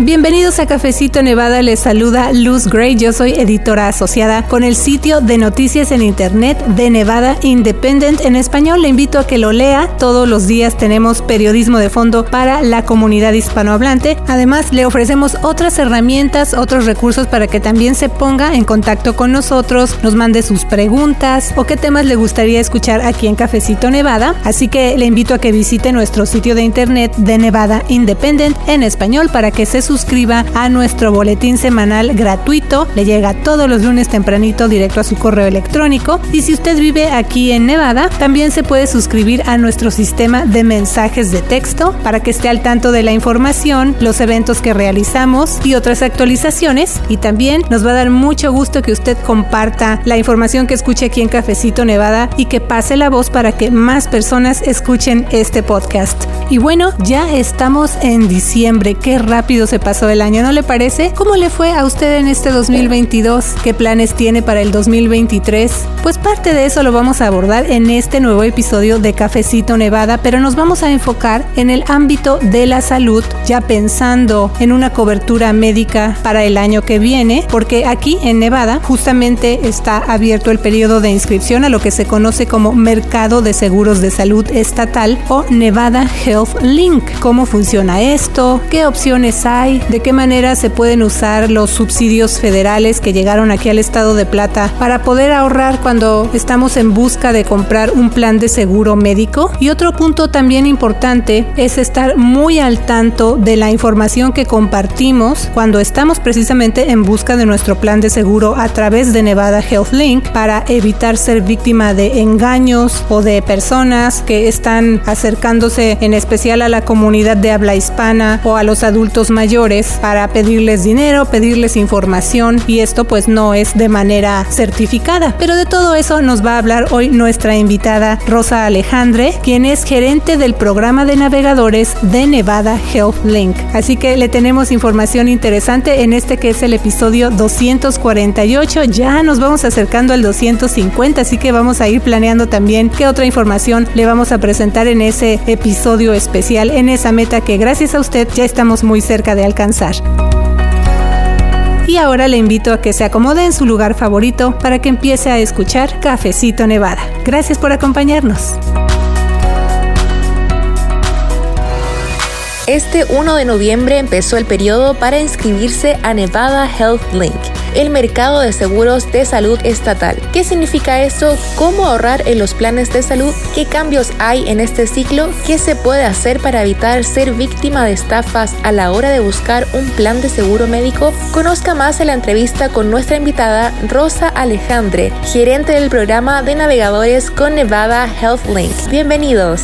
Bienvenidos a Cafecito Nevada, les saluda Luz Gray, yo soy editora asociada con el sitio de noticias en internet de Nevada Independent en español. Le invito a que lo lea, todos los días tenemos periodismo de fondo para la comunidad hispanohablante. Además, le ofrecemos otras herramientas, otros recursos para que también se ponga en contacto con nosotros, nos mande sus preguntas o qué temas le gustaría escuchar aquí en Cafecito Nevada. Así que le invito a que visite nuestro sitio de internet de Nevada Independent en español para que se suscriba a nuestro boletín semanal gratuito. Le llega todos los lunes tempranito directo a su correo electrónico. Y si usted vive aquí en Nevada, también se puede suscribir a nuestro sistema de mensajes de texto para que esté al tanto de la información, los eventos que realizamos y otras actualizaciones. Y también nos va a dar mucho gusto que usted comparta la información que escuche aquí en Cafecito Nevada y que pase la voz para que más personas escuchen este podcast. Y bueno, ya estamos en diciembre. Qué rápido se pasó el año, ¿no le parece? ¿Cómo le fue a usted en este 2022? ¿Qué planes tiene para el 2023? Pues parte de eso lo vamos a abordar en este nuevo episodio de Cafecito Nevada, pero nos vamos a enfocar en el ámbito de la salud, ya pensando en una cobertura médica para el año que viene, porque aquí en Nevada justamente está abierto el periodo de inscripción a lo que se conoce como Mercado de Seguros de Salud Estatal o Nevada Health Link. ¿Cómo funciona esto? ¿Qué opciones hay? ¿De qué manera se pueden usar los subsidios federales que llegaron aquí al estado de Plata para poder ahorrar cuando estamos en busca de comprar un plan de seguro médico? Y otro punto también importante es estar muy al tanto de la información que compartimos cuando estamos precisamente en busca de nuestro plan de seguro a través de Nevada Health Link para evitar ser víctima de engaños o de personas que están acercándose en especial a la comunidad de habla hispana o a los adultos mayores para pedirles dinero, pedirles información y esto pues no es de manera certificada. Pero de todo eso nos va a hablar hoy nuestra invitada Rosa Alejandre, quien es gerente del programa de navegadores de Nevada Health Link. Así que le tenemos información interesante en este que es el episodio 248. Ya nos vamos acercando al 250, así que vamos a ir planeando también qué otra información le vamos a presentar en ese episodio especial, en esa meta que gracias a usted ya estamos muy cerca de alcanzar. Y ahora le invito a que se acomode en su lugar favorito para que empiece a escuchar Cafecito Nevada. Gracias por acompañarnos. Este 1 de noviembre empezó el periodo para inscribirse a Nevada Health Link, el mercado de seguros de salud estatal. ¿Qué significa esto? ¿Cómo ahorrar en los planes de salud? ¿Qué cambios hay en este ciclo? ¿Qué se puede hacer para evitar ser víctima de estafas a la hora de buscar un plan de seguro médico? Conozca más en la entrevista con nuestra invitada Rosa Alejandre, gerente del programa de navegadores con Nevada Health Link. Bienvenidos.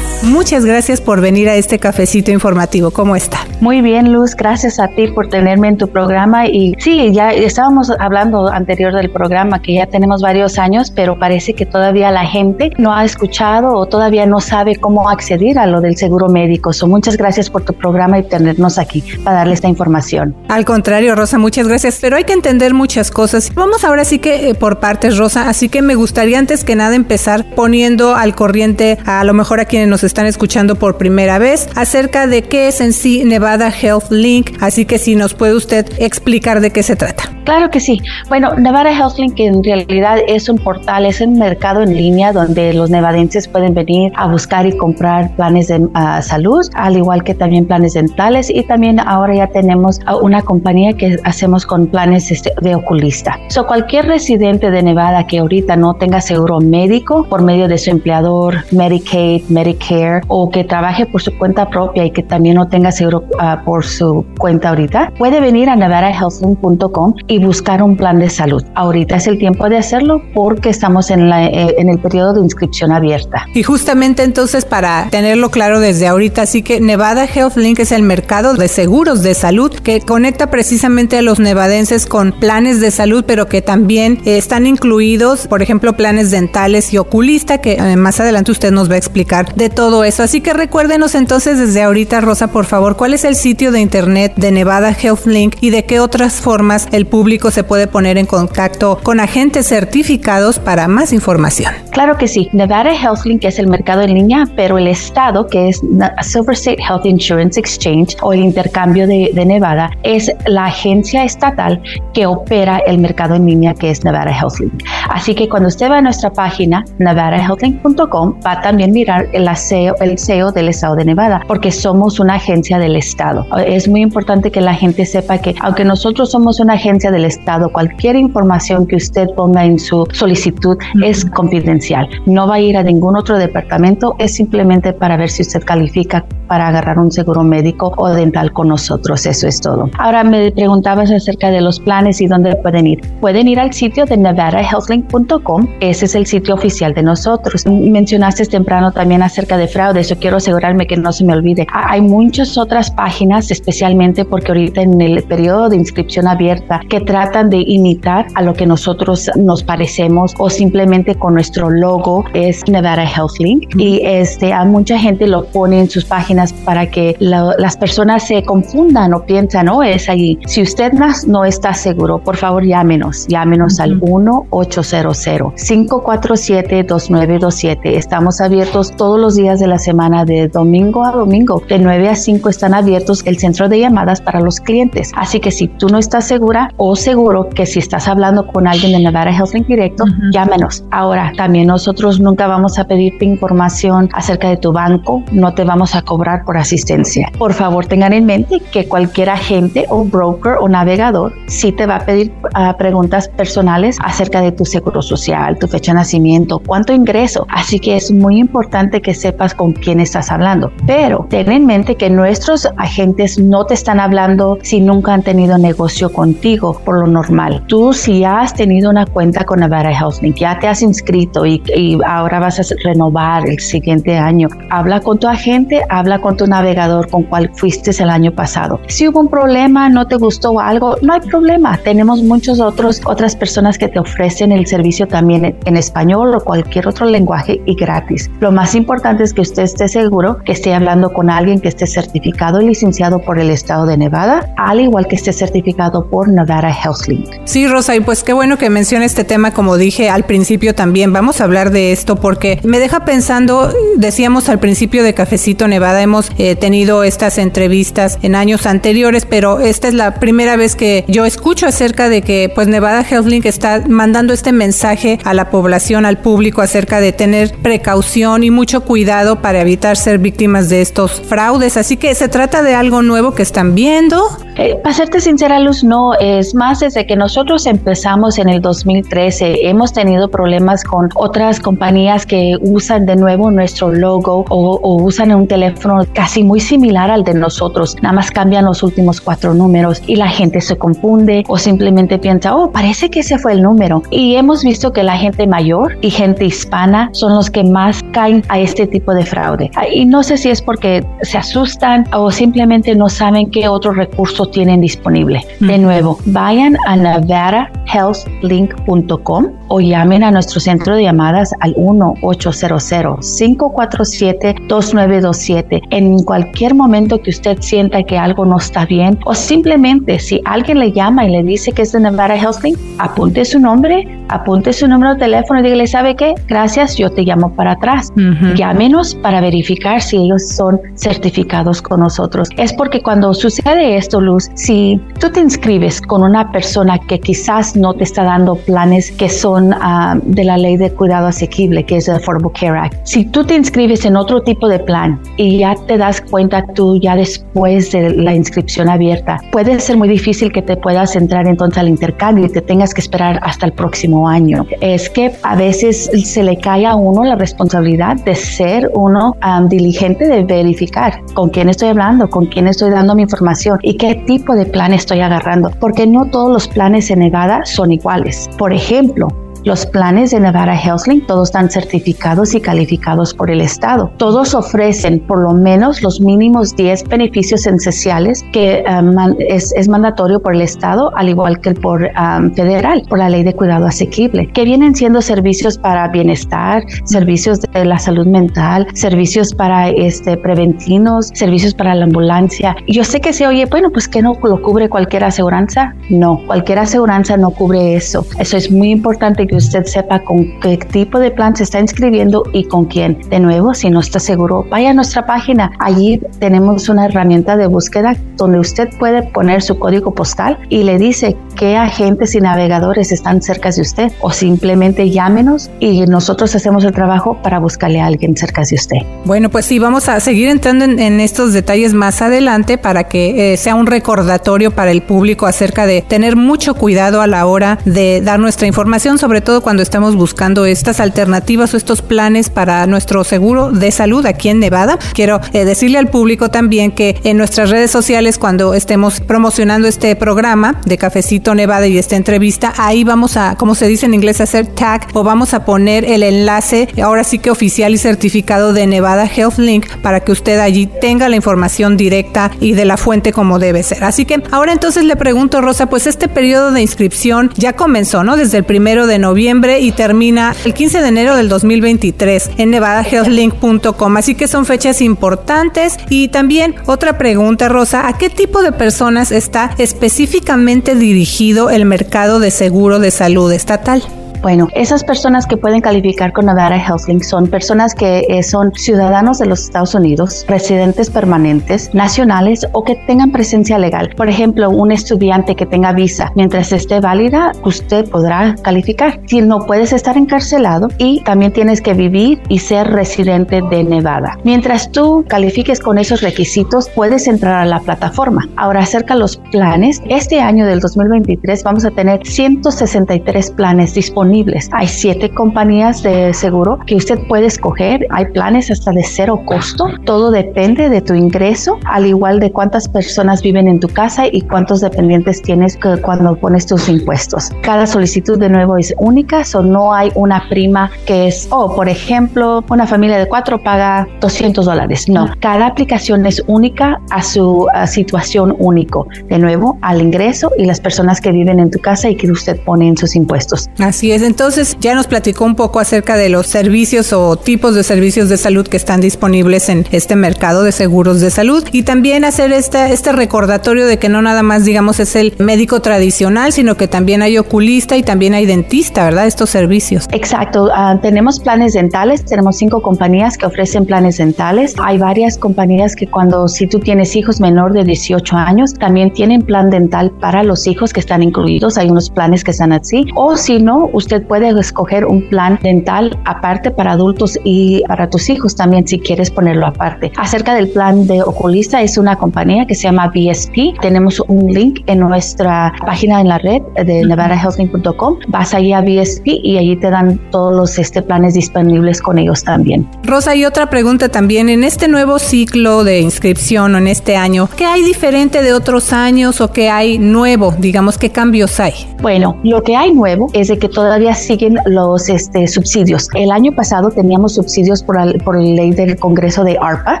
Muchas gracias por venir a este cafecito informativo. ¿Cómo está? Muy bien, Luz. Gracias a ti por tenerme en tu programa. Y sí, ya estábamos hablando anterior del programa que ya tenemos varios años, pero parece que todavía la gente no ha escuchado o todavía no sabe cómo acceder a lo del seguro médico. So, muchas gracias por tu programa y tenernos aquí para darle esta información. Al contrario, Rosa, muchas gracias. Pero hay que entender muchas cosas. Vamos ahora sí que eh, por partes, Rosa. Así que me gustaría antes que nada empezar poniendo al corriente a lo mejor a quienes nos están escuchando por primera vez acerca de qué es en sí Nevada Health Link, así que si nos puede usted explicar de qué se trata. Claro que sí. Bueno, Nevada Health Link en realidad es un portal, es un mercado en línea donde los nevadenses pueden venir a buscar y comprar planes de uh, salud, al igual que también planes dentales y también ahora ya tenemos una compañía que hacemos con planes este, de oculista. So, cualquier residente de Nevada que ahorita no tenga seguro médico por medio de su empleador, Medicaid, Medicare o que trabaje por su cuenta propia y que también no tenga seguro uh, por su cuenta ahorita, puede venir a nevadahealthlink.com y buscar un plan de salud. Ahorita es el tiempo de hacerlo porque estamos en, la, eh, en el periodo de inscripción abierta. Y justamente entonces para tenerlo claro desde ahorita, así que Nevada Health Link es el mercado de seguros de salud que conecta precisamente a los nevadenses con planes de salud, pero que también están incluidos, por ejemplo, planes dentales y oculista, que eh, más adelante usted nos va a explicar de todo eso. Así que recuérdenos entonces desde ahorita, Rosa, por favor, cuál es el sitio de internet de Nevada Health Link y de qué otras formas el público público se puede poner en contacto con agentes certificados para más información. Claro que sí. Nevada HealthLink es el mercado en línea, pero el estado, que es Silver State Health Insurance Exchange o el intercambio de, Nevada, es la agencia estatal que opera el mercado en línea que es Nevada HealthLink. Así que cuando usted va a nuestra página nevadahealthlink.com va a también mirar el SEO, el SEO del estado de Nevada, porque somos una agencia del estado. Es muy importante que la gente sepa que aunque nosotros somos una agencia del estado, cualquier información que usted ponga en su solicitud es confidencial. No va a ir a ningún otro departamento, es simplemente para ver si usted califica para agarrar un seguro médico o dental con nosotros. Eso es todo. Ahora me preguntabas acerca de los planes y dónde pueden ir. Pueden ir al sitio de nevadahealthlink.com. Ese es el sitio oficial de nosotros. Mencionaste temprano también acerca de fraudes. Yo quiero asegurarme que no se me olvide. Hay muchas otras páginas, especialmente porque ahorita en el periodo de inscripción abierta, que tratan de imitar a lo que nosotros nos parecemos o simplemente con nuestro logo es Nevada HealthLink. Y este, a mucha gente lo pone en sus páginas para que las personas se confundan o piensan, oh, es ahí. Si usted más no está seguro, por favor llámenos. Llámenos al 1-800-547-2927. Estamos abiertos todos los días de la semana, de domingo a domingo. De 9 a 5 están abiertos el centro de llamadas para los clientes. Así que si tú no estás segura o seguro que si estás hablando con alguien de Nevada Health directo, llámenos. Ahora, también nosotros nunca vamos a pedirte información acerca de tu banco, no te vamos a cobrar por asistencia. Por favor, tengan en mente que cualquier agente o broker o navegador sí te va a pedir uh, preguntas personales acerca de tu seguro social, tu fecha de nacimiento, cuánto ingreso. Así que es muy importante que sepas con quién estás hablando. Pero ten en mente que nuestros agentes no te están hablando si nunca han tenido negocio contigo por lo normal. Tú si ya has tenido una cuenta con Nevada HealthLink, ya te has inscrito y, y ahora vas a renovar el siguiente año, habla con tu agente, habla con tu navegador con cual fuiste el año pasado. Si hubo un problema, no te gustó algo, no hay problema. Tenemos muchos otros otras personas que te ofrecen el servicio también en español o cualquier otro lenguaje y gratis. Lo más importante es que usted esté seguro que esté hablando con alguien que esté certificado y licenciado por el estado de Nevada, al igual que esté certificado por Nevada HealthLink. Sí, Rosa, y pues qué bueno que mencione este tema, como dije al principio también. Vamos a hablar de esto porque me deja pensando, decíamos al principio de Cafecito Nevada, hemos eh, tenido estas entrevistas en años anteriores, pero esta es la primera vez que yo escucho acerca de que pues Nevada HealthLink está mandando este mensaje a la población, al público acerca de tener precaución y mucho cuidado para evitar ser víctimas de estos fraudes. Así que se trata de algo nuevo que están viendo. Eh, para serte sincera, Luz, no, es más desde que nosotros empezamos en el 2013, hemos tenido problemas con otras compañías que usan de nuevo nuestro logo o, o usan un teléfono casi muy similar al de nosotros, nada más cambian los últimos cuatro números y la gente se confunde o simplemente piensa, oh, parece que ese fue el número. Y hemos visto que la gente mayor y gente hispana son los que más caen a este tipo de fraude. Y no sé si es porque se asustan o simplemente no saben qué otro recurso tienen disponible. De nuevo, vayan a nevadahealthlink.com o llamen a nuestro centro de llamadas al 1-800-547-2927 en cualquier momento que usted sienta que algo no está bien o simplemente si alguien le llama y le dice que es de Nevada HealthLink, apunte su nombre, apunte su número de teléfono y dígale, ¿sabe qué? Gracias, yo te llamo para atrás. Llámenos para verificar si ellos son certificados con nosotros. Es porque cuando sucede esto, Luz, si tú te inscribes con una persona que quizás no te está dando planes que son ah, de la ley de cuidado asequible, que es el Affordable Care Act, si tú te inscribes en otro tipo de plan y ya te das cuenta tú ya después de la inscripción abierta, puede ser muy difícil que te puedas entrar entonces al intercambio y te tengas que esperar hasta el próximo año. Es que a veces se le cae a uno la responsabilidad de ser uno um, diligente de verificar con quién estoy hablando, con quién estoy dando mi información y qué tipo de plan estoy agarrando, porque no todos los planes en Nevada son iguales. Por ejemplo, Los planes de Nevada HealthLink todos están certificados y calificados por el Estado. Todos ofrecen por lo menos los mínimos 10 beneficios esenciales que um, es, es, mandatorio por el Estado, al igual que por um, federal, por la ley de cuidado asequible, que vienen siendo servicios para bienestar, servicios de la salud mental, servicios para este, preventinos, servicios para la ambulancia. Yo sé que se oye, bueno, pues que no lo cubre cualquier aseguranza. No, cualquier aseguranza no cubre eso. Eso es muy importante que usted sepa con qué tipo de plan se está inscribiendo y con quién. De nuevo, si no está seguro, vaya a nuestra página. Allí tenemos una herramienta de búsqueda donde usted puede poner su código postal y le dice qué agentes y navegadores están cerca de usted o simplemente llámenos y nosotros hacemos el trabajo para buscarle a alguien cerca de usted. Bueno, pues sí, vamos a seguir entrando en, estos detalles más adelante para que eh, sea un recordatorio para el público acerca de tener mucho cuidado a la hora de dar nuestra información, sobre todo cuando estamos buscando estas alternativas o estos planes para nuestro seguro de salud aquí en Nevada. Quiero eh, decirle al público también que en nuestras redes sociales, cuando estemos promocionando este programa de Cafecito Nevada y esta entrevista, ahí vamos a, como se dice en inglés, hacer tag o vamos a poner el enlace, ahora sí que oficial y certificado de Nevada Health Link para que usted allí tenga la información directa y de la fuente como debe ser. Así que ahora entonces le pregunto, Rosa, pues este periodo de inscripción ya comenzó, ¿no? Desde el primero de noviembre y termina el 15 de enero del 2023 en nevadahealthlink.com. Así que son fechas importantes. Y también otra pregunta, Rosa, ¿a qué tipo de personas está específicamente dirigido el mercado de seguro de salud estatal? Bueno, esas personas que pueden calificar con Nevada HealthLink son personas que eh, son ciudadanos de los Estados Unidos, residentes permanentes, nacionales o que tengan presencia legal. Por ejemplo, un estudiante que tenga visa, mientras esté válida, usted podrá calificar. Si no puedes estar encarcelado y también tienes que vivir y ser residente de Nevada. Mientras tú califiques con esos requisitos, puedes entrar a la plataforma. Ahora, acerca los planes, este año del 2023 vamos a tener 163 planes disponibles hay siete compañías de seguro que usted puede escoger. Hay planes hasta de cero costo. Todo depende de tu ingreso, al igual de cuántas personas viven en tu casa y cuántos dependientes tienes cuando pones tus impuestos. Cada solicitud de nuevo es única, o no hay una prima que es, oh, por ejemplo, una familia de cuatro paga 200 dólares. No, cada aplicación es única a su situación único. De nuevo, al ingreso y las personas que viven en tu casa y que usted pone en sus impuestos. Así es entonces ya nos platicó un poco acerca de los servicios o tipos de servicios de salud que están disponibles en este mercado de seguros de salud y también hacer este, este recordatorio de que no nada más digamos es el médico tradicional, sino que también hay oculista y también hay dentista, ¿verdad? Estos servicios. Exacto, ah, tenemos planes dentales, tenemos cinco compañías que ofrecen planes dentales. Hay varias compañías que cuando si tú tienes hijos menor de 18 años, también tienen plan dental para los hijos que están incluidos. Hay unos planes que están así. O si no, usted puede escoger un plan dental aparte para adultos y para tus hijos también si quieres ponerlo aparte. Acerca del plan de oculista es una compañía que se llama BSP. Tenemos un link en nuestra página en la red de nevadahealthlink.com. Vas allí a BSP y allí te dan todos los este, planes disponibles con ellos también. Rosa, y otra pregunta también. En este nuevo ciclo de inscripción o en este año, ¿qué hay diferente de otros años o qué hay nuevo? Digamos, ¿qué cambios hay? Bueno, lo que hay nuevo es de que todavía siguen los este, subsidios. El año pasado teníamos subsidios por, la, por ley del Congreso de ARPA.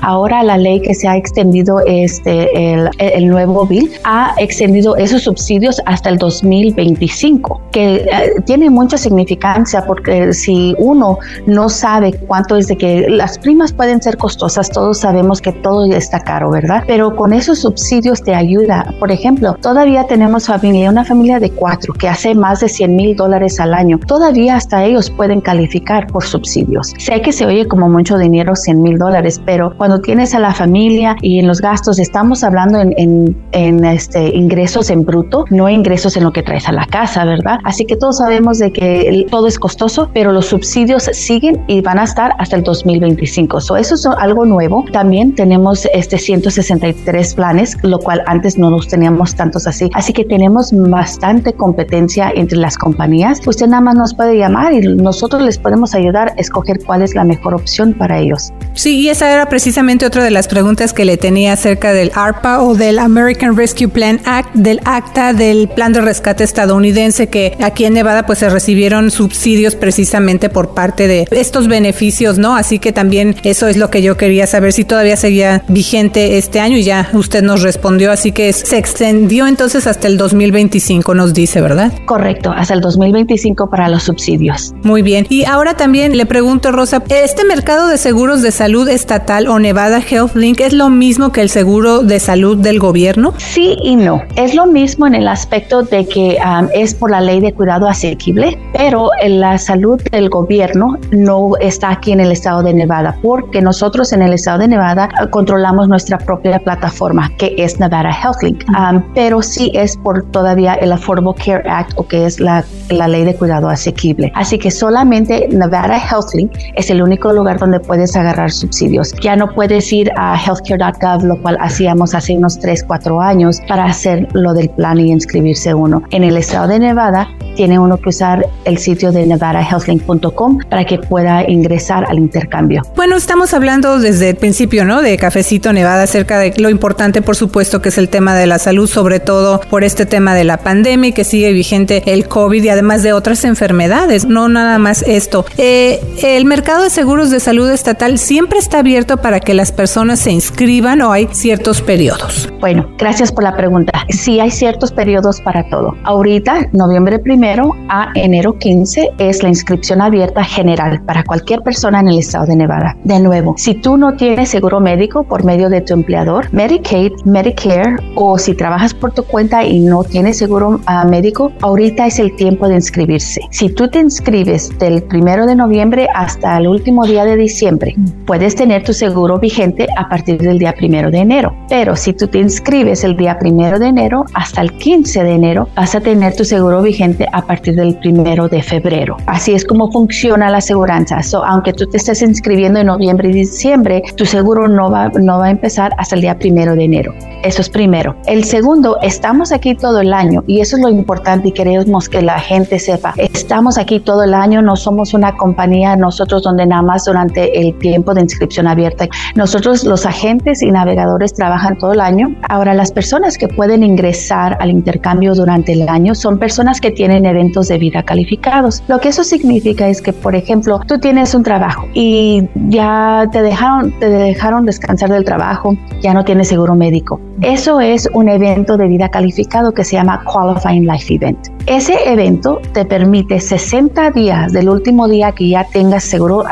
Ahora la ley que se ha extendido, este, el, el nuevo bill, ha extendido esos subsidios hasta el 2025, que eh, tiene mucha significancia porque si uno no sabe cuánto es de que las primas pueden ser costosas, todos sabemos que todo está caro, ¿verdad? Pero con esos subsidios te ayuda. Por ejemplo, todavía tenemos familia, una familia de cuatro que hace más de 100 mil dólares al año todavía hasta ellos pueden calificar por subsidios. Sé que se oye como mucho dinero, 100 mil dólares, pero cuando tienes a la familia y en los gastos, estamos hablando en, en, este, ingresos en bruto, no ingresos en lo que traes a la casa, ¿verdad? Así que todos sabemos de que todo es costoso, pero los subsidios siguen y van a estar hasta el 2025. So, eso es algo nuevo. También tenemos este 163 planes, lo cual antes no los teníamos tantos así. Así que tenemos bastante competencia entre las compañías. Usted nada más nos puede llamar y nosotros les podemos ayudar a escoger cuál es la mejor opción para ellos. Sí, y esa era precisamente otra de las preguntas que le tenía acerca del ARPA o del American Rescue Plan Act, del acta del plan de rescate estadounidense que aquí en Nevada pues se recibieron subsidios precisamente por parte de estos beneficios, ¿no? Así que también eso es lo que yo quería saber si todavía seguía vigente este año y ya usted nos respondió, así que se extendió entonces hasta el 2025, nos dice, ¿verdad? Correcto, hasta el 2025 para los subsidios. Muy bien. Y ahora también le pregunto, Rosa, ¿este mercado de seguros de salud estatal o Nevada Health Link es lo mismo que el seguro de salud del gobierno? Sí y no. Es lo mismo en el aspecto de que um, es por la ley de cuidado asequible, pero en la salud del gobierno no está aquí en el estado de Nevada, porque nosotros en el estado de Nevada uh, controlamos nuestra propia plataforma, que es Nevada Health Link, um, pero sí es por todavía el Affordable Care Act o que es la, la ley de cuidado asequible. Así que solamente Nevada Health Link es el único lugar donde puedes agarrar subsidios. Ya no puedes ir a healthcare.gov, lo cual hacíamos hace unos 3, 4 años para hacer lo del plan y inscribirse uno. En el estado de Nevada tiene uno que usar el sitio de nevadahealthlink.com para que pueda ingresar al intercambio. Bueno, estamos hablando desde el principio, ¿no? De Cafecito Nevada acerca de lo importante, por supuesto, que es el tema de la salud, sobre todo por este tema de la pandemia que sigue vigente el COVID y además de otras enfermedades, no nada más esto. Eh, el mercado de seguros de salud estatal siempre está abierto para que las personas se inscriban o hay ciertos periodos. Bueno, gracias por la pregunta. Sí hay ciertos periodos para todo. Ahorita, noviembre primero a enero 15 es la inscripción abierta general para cualquier persona en el estado de Nevada. De nuevo, si tú no tienes seguro médico por medio de tu empleador, Medicaid, Medicare o si trabajas por tu cuenta y no tienes seguro uh, médico, ahorita es el tiempo de inscribirse. Si tú te inscribes del primero de noviembre hasta el último día de diciembre, puedes tener tu seguro vigente a partir del día primero de enero. Pero si tú te inscribes el día primero de enero hasta el 15 de enero, vas a tener tu seguro vigente a partir del primero de febrero. Así es como funciona la aseguranza. So, aunque tú te estés inscribiendo en noviembre y diciembre, tu seguro no va, no va a empezar hasta el día primero de enero. Eso es primero. El segundo, estamos aquí todo el año y eso es lo importante y queremos que la gente sepa. Estamos aquí todo el año, no somos una compañía nosotros donde nada más durante el tiempo de inscripción abierta. Nosotros los agentes y navegadores trabajan todo el año. Ahora las personas que pueden ingresar al intercambio durante el año son personas que tienen eventos de vida calificados. Lo que eso significa es que, por ejemplo, tú tienes un trabajo y ya te dejaron, te dejaron descansar del trabajo, ya no tienes seguro médico. Eso es un evento de vida calificado que se llama Qualifying Life Event. Ese evento te permite 60 días del último día que ya tengas seguro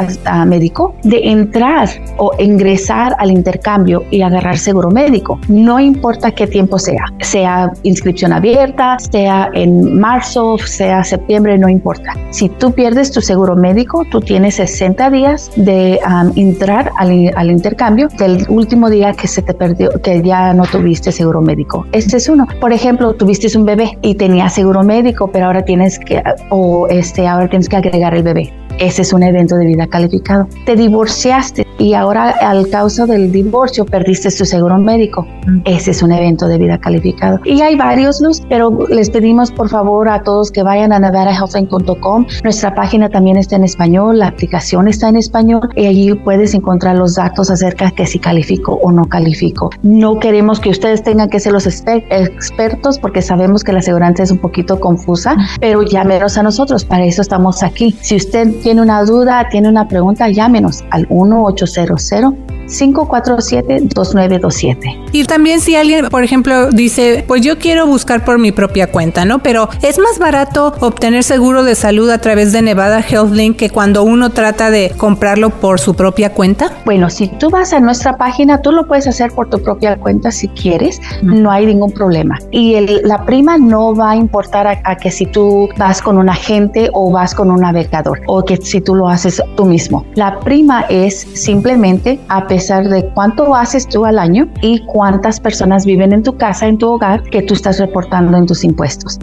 médico de entrar o ingresar al intercambio y agarrar seguro médico. No importa qué tiempo sea, sea inscripción abierta, sea en marzo, sea septiembre, no importa. Si tú pierdes tu seguro médico, tú tienes 60 días de entrar al, intercambio del último día que se te perdió, que ya no tuviste seguro médico. Este es uno. Por ejemplo, tuviste un bebé y tenías seguro médico, pero ahora tienes que, o este, ahora tienes que agregar el bebé. Ese es un evento de vida calificado. Te divorciaste y ahora al causa del divorcio perdiste tu seguro médico. Ese es un evento de vida calificado. Y hay varios, Luz, pero les pedimos por favor a todos que vayan a nevadahealthline.com. Nuestra página también está en español, la aplicación está en español y allí puedes encontrar los datos acerca de si califico o no califico. No queremos que ustedes tengan que ser los expertos porque sabemos que la aseguranza es un poquito confusa, pero llámenos a nosotros, para eso estamos aquí. Si usted tiene una duda, tiene una pregunta, llámenos al 1800 547-2927. Y también si alguien, por ejemplo, dice, pues yo quiero buscar por mi propia cuenta, ¿no? Pero es más barato obtener seguro de salud a través de Nevada Health Link que cuando uno trata de comprarlo por su propia cuenta. Bueno, si tú vas a nuestra página, tú lo puedes hacer por tu propia cuenta si quieres, no hay ningún problema. Y la prima no va a importar a, que si tú vas con un agente o vas con un navegador o que si tú lo haces tú mismo. La prima es simplemente a pesar de cuánto haces tú al año y cuántas personas viven en tu casa, en tu hogar, que tú estás reportando en tus impuestos.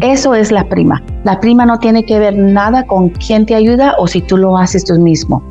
Eso es la prima. La prima no tiene que ver nada con quién te ayuda o si tú lo haces tú mismo.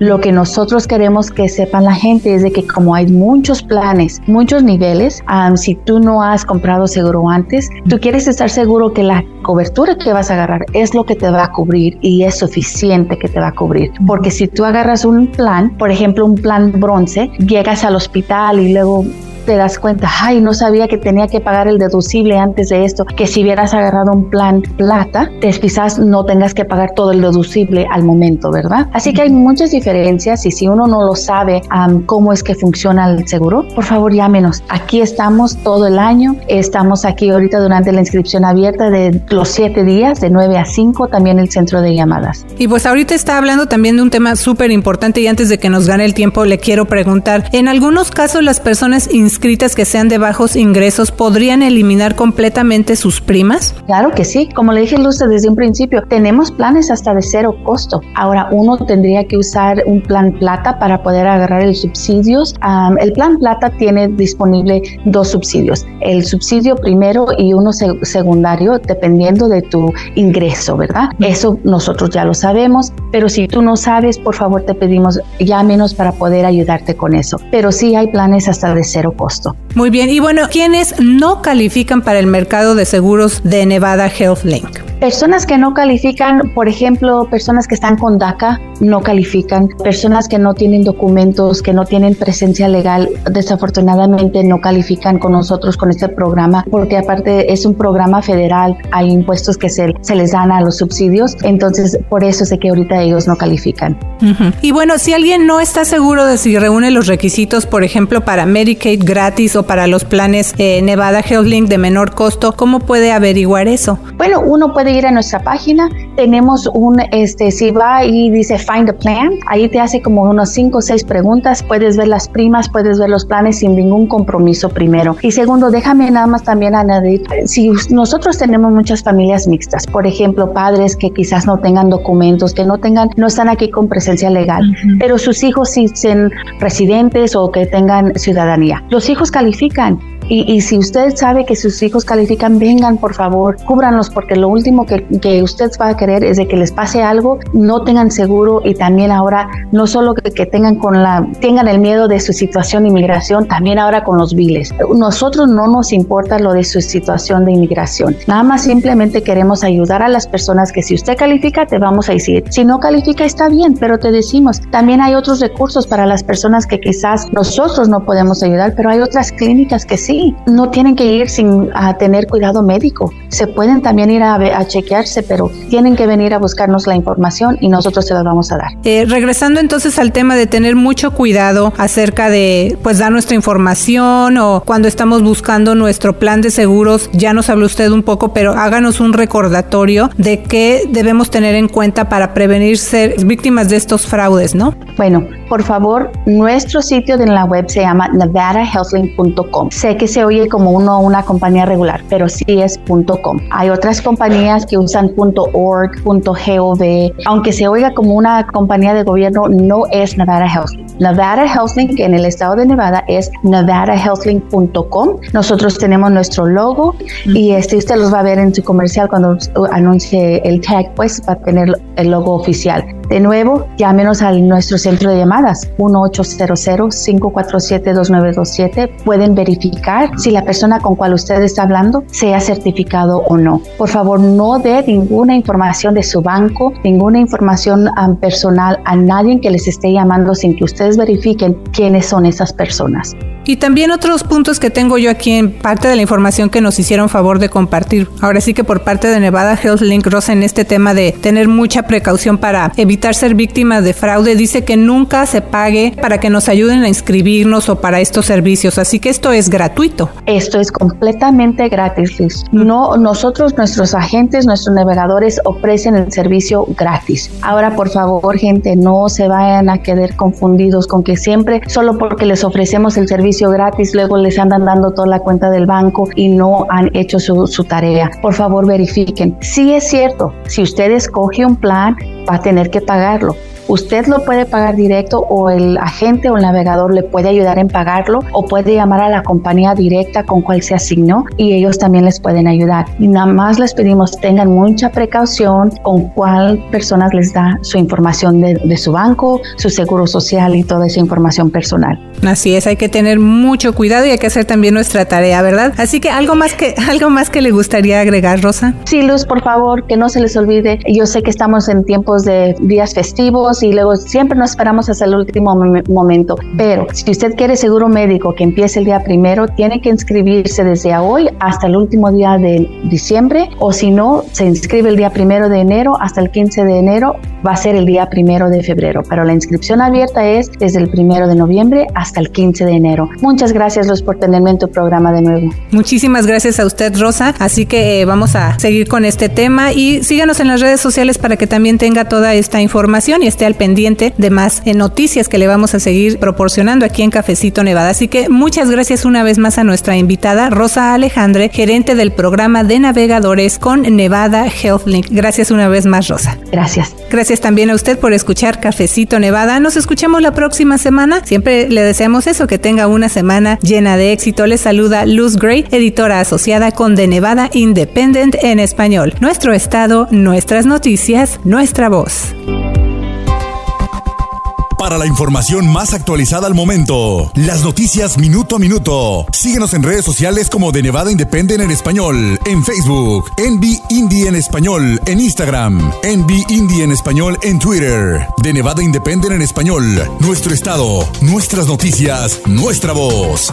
Lo que nosotros queremos que sepan la gente es de que como hay muchos planes, muchos niveles, si tú no has comprado seguro antes, tú quieres estar seguro que la cobertura que vas a agarrar es lo que te va a cubrir y es suficiente que te va a cubrir. Porque si tú agarras un plan, por ejemplo, un plan bronce, llegas al hospital y luego te das cuenta, ay, no sabía que tenía que pagar el deducible antes de esto, que si hubieras agarrado un plan plata, te quizás no tengas que pagar todo el deducible al momento, ¿verdad? Así que hay muchas diferencias y si uno no lo sabe cómo es que funciona el seguro, por favor llámenos. Aquí estamos todo el año, estamos aquí ahorita durante la inscripción abierta de los siete días, de 9 a 5, también el centro de llamadas. Y pues ahorita está hablando también de un tema súper importante y antes de que nos gane el tiempo le quiero preguntar, en algunos casos las personas inscritas que sean de bajos ingresos podrían eliminar completamente sus primas? Claro que sí. Como le dije Luz desde un principio, tenemos planes hasta de cero costo. Ahora uno tendría que usar un plan plata para poder agarrar el subsidios. el plan plata tiene disponible dos subsidios. El subsidio primero y uno secundario dependiendo de tu ingreso, ¿verdad? Eso nosotros ya lo sabemos, pero si tú no sabes, por favor te pedimos llámenos para poder ayudarte con eso. Pero sí hay planes hasta de cero costo agosto. Muy bien, y bueno, ¿quiénes no califican para el mercado de seguros de Nevada HealthLink? Personas que no califican, por ejemplo, personas que están con DACA no califican, personas que no tienen documentos, que no tienen presencia legal, desafortunadamente no califican con nosotros con este programa, porque aparte es un programa federal, hay impuestos que se, se les dan a los subsidios, entonces por eso sé que ahorita ellos no califican. Y bueno, si alguien no está seguro de si reúne los requisitos, por ejemplo, para Medicaid gratis o para los planes eh, Nevada HealthLink de menor costo, ¿cómo puede averiguar eso? Bueno, uno puede ir a nuestra página. Tenemos un, este, si va y dice Find a Plan, ahí te hace como unos 5 o 6 preguntas. Puedes ver las primas, puedes ver los planes sin ningún compromiso primero. Y segundo, déjame nada más también añadir, si nosotros tenemos muchas familias mixtas, por ejemplo, padres que quizás no tengan documentos, que no tengan, no están aquí con presencia legal, pero sus hijos sí sean residentes o que tengan ciudadanía. Los hijos califican y, si usted sabe que sus hijos califican, vengan por favor, cúbranlos porque lo último que, que, usted va a querer es de que les pase algo, no tengan seguro y también ahora no solo que, que tengan con la tengan el miedo de su situación de inmigración, también ahora con los biles. Nosotros no nos importa lo de su situación de inmigración. Nada más simplemente queremos ayudar a las personas que si usted califica te vamos a decir, si no califica está bien, pero te decimos, también hay otros recursos para las personas que quizás nosotros no podemos ayudar, pero hay otras clínicas que sí no tienen que ir sin a tener cuidado médico. Se pueden también ir a, a, chequearse, pero tienen que venir a buscarnos la información y nosotros se la vamos a dar. Eh, regresando entonces al tema de tener mucho cuidado acerca de pues dar nuestra información o cuando estamos buscando nuestro plan de seguros, ya nos habló usted un poco, pero háganos un recordatorio de qué debemos tener en cuenta para prevenir ser víctimas de estos fraudes, ¿no? Bueno, por favor, nuestro sitio de la web se llama nevadahealthlink.com. Sé que se oye como uno una compañía regular, pero sí es .com. Hay otras compañías que usan .org, .gov, aunque se oiga como una compañía de gobierno, no es Nevada HealthLink. Nevada HealthLink en el estado de Nevada es nevadahealthlink.com. Nosotros tenemos nuestro logo y este usted los va a ver en su comercial cuando anuncie el tag, pues va a tener el logo oficial. De nuevo, llámenos a nuestro centro de llamadas 1-800-547-2927. Pueden verificar si la persona con cual usted está hablando sea certificado o no. Por favor, no dé ninguna información de su banco, ninguna información personal a nadie que les esté llamando sin que ustedes verifiquen quiénes son esas personas. Y también otros puntos que tengo yo aquí en parte de la información que nos hicieron favor de compartir. Ahora sí que por parte de Nevada Health Link Rosa en este tema de tener mucha precaución para evitar ser víctimas de fraude, dice que nunca se pague para que nos ayuden a inscribirnos o para estos servicios. Así que esto es gratuito. Esto es completamente gratis, Liz. No, nosotros, nuestros agentes, nuestros navegadores ofrecen el servicio gratis. Ahora, por favor, gente, no se vayan a quedar confundidos con que siempre, solo porque les ofrecemos el servicio gratis, luego les andan dando toda la cuenta del banco y no han hecho su, su tarea. Por favor, verifiquen. Si es cierto, si usted escoge un plan, va a tener que pagarlo Usted lo puede pagar directo o el agente o el navegador le puede ayudar en pagarlo o puede llamar a la compañía directa con cual se asignó y ellos también les pueden ayudar. Y nada más les pedimos tengan mucha precaución con cuál personas les da su información de, de su banco, su seguro social y toda esa información personal. Así es, hay que tener mucho cuidado y hay que hacer también nuestra tarea, ¿verdad? Así que algo más que algo más que le gustaría agregar, Rosa. Sí, Luz, por favor, que no se les olvide. Yo sé que estamos en tiempos de días festivos y luego siempre nos esperamos hasta el último momento, pero si usted quiere seguro médico que empiece el día primero, tiene que inscribirse desde hoy hasta el último día de diciembre o si no, se inscribe el día primero de enero hasta el 15 de enero, va a ser el día primero de febrero, pero la inscripción abierta es desde el primero de noviembre hasta el 15 de enero. Muchas gracias, Luz, por tenerme en tu programa de nuevo. Muchísimas gracias a usted, Rosa. Así que eh, vamos a seguir con este tema y síganos en las redes sociales para que también tenga toda esta información y esté al pendiente de más eh, noticias que le vamos a seguir proporcionando aquí en Cafecito Nevada. Así que muchas gracias una vez más a nuestra invitada, Rosa Alejandre, gerente del programa de navegadores con Nevada HealthLink. Gracias una vez más, Rosa. Gracias. Gracias también a usted por escuchar Cafecito Nevada. Nos escuchamos la próxima semana. Siempre le deseamos eso, que tenga una semana llena de éxito. Les saluda Luz Gray, editora asociada con The Nevada Independent en español. Nuestro estado, nuestras noticias, nuestra voz. Para la información más actualizada al momento, las noticias minuto a minuto, síguenos en redes sociales como de Nevada Independent en español, en Facebook, Envy Indie en español, en Instagram, Envy Indie en español en Twitter, de Nevada Independent en español, nuestro estado, nuestras noticias, nuestra voz.